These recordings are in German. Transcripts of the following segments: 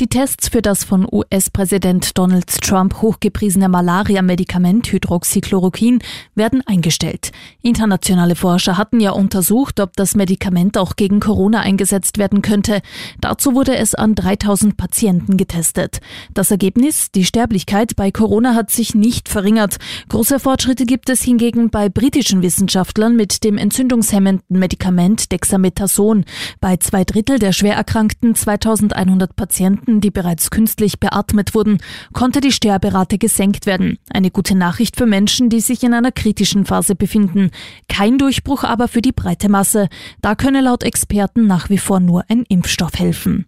Die Tests für das von US-Präsident Donald Trump hochgepriesene Malaria-Medikament Hydroxychloroquin werden eingestellt. Internationale Forscher hatten ja untersucht, ob das Medikament auch gegen Corona eingesetzt werden könnte. Dazu wurde es an 3000 Patienten getestet. Das Ergebnis, die Sterblichkeit bei Corona hat sich nicht verringert. Große Fortschritte gibt es hingegen bei britischen Wissenschaftlern mit dem entzündungshemmenden Medikament Dexamethason. Bei zwei Drittel der schwer erkrankten 2100 Patienten Patienten, die bereits künstlich beatmet wurden, konnte die Sterberate gesenkt werden. Eine gute Nachricht für Menschen, die sich in einer kritischen Phase befinden. Kein Durchbruch aber für die breite Masse. Da könne laut Experten nach wie vor nur ein Impfstoff helfen.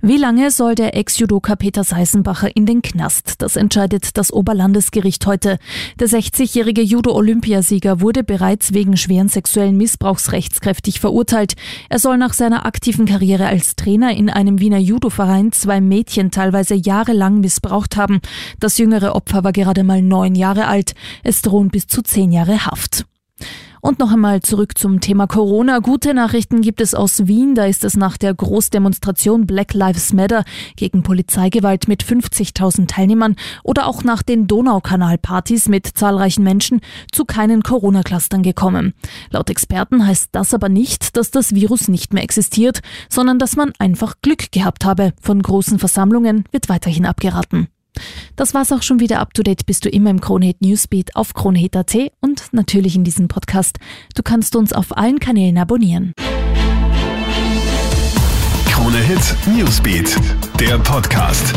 Wie lange soll der Ex-Judoka Peter Seisenbacher in den Knast? Das entscheidet das Oberlandesgericht heute. Der 60-jährige Judo-Olympiasieger wurde bereits wegen schweren sexuellen Missbrauchs rechtskräftig verurteilt. Er soll nach seiner aktiven Karriere als Trainer in einem Wiener Judo-Verein zwei Mädchen teilweise jahrelang missbraucht haben. Das jüngere Opfer war gerade mal neun Jahre alt. Es drohen bis zu zehn Jahre Haft. Und noch einmal zurück zum Thema Corona. Gute Nachrichten gibt es aus Wien. Da ist es nach der Großdemonstration Black Lives Matter gegen Polizeigewalt mit 50.000 Teilnehmern oder auch nach den Donaukanalpartys mit zahlreichen Menschen zu keinen Corona-Clustern gekommen. Laut Experten heißt das aber nicht, dass das Virus nicht mehr existiert, sondern dass man einfach Glück gehabt habe. Von großen Versammlungen wird weiterhin abgeraten. Das war's auch schon wieder up to date. Bist du immer im Kronehit Newsbeat auf kronehit.at und natürlich in diesem Podcast. Du kannst uns auf allen Kanälen abonnieren. Kronehit Newsbeat, der Podcast.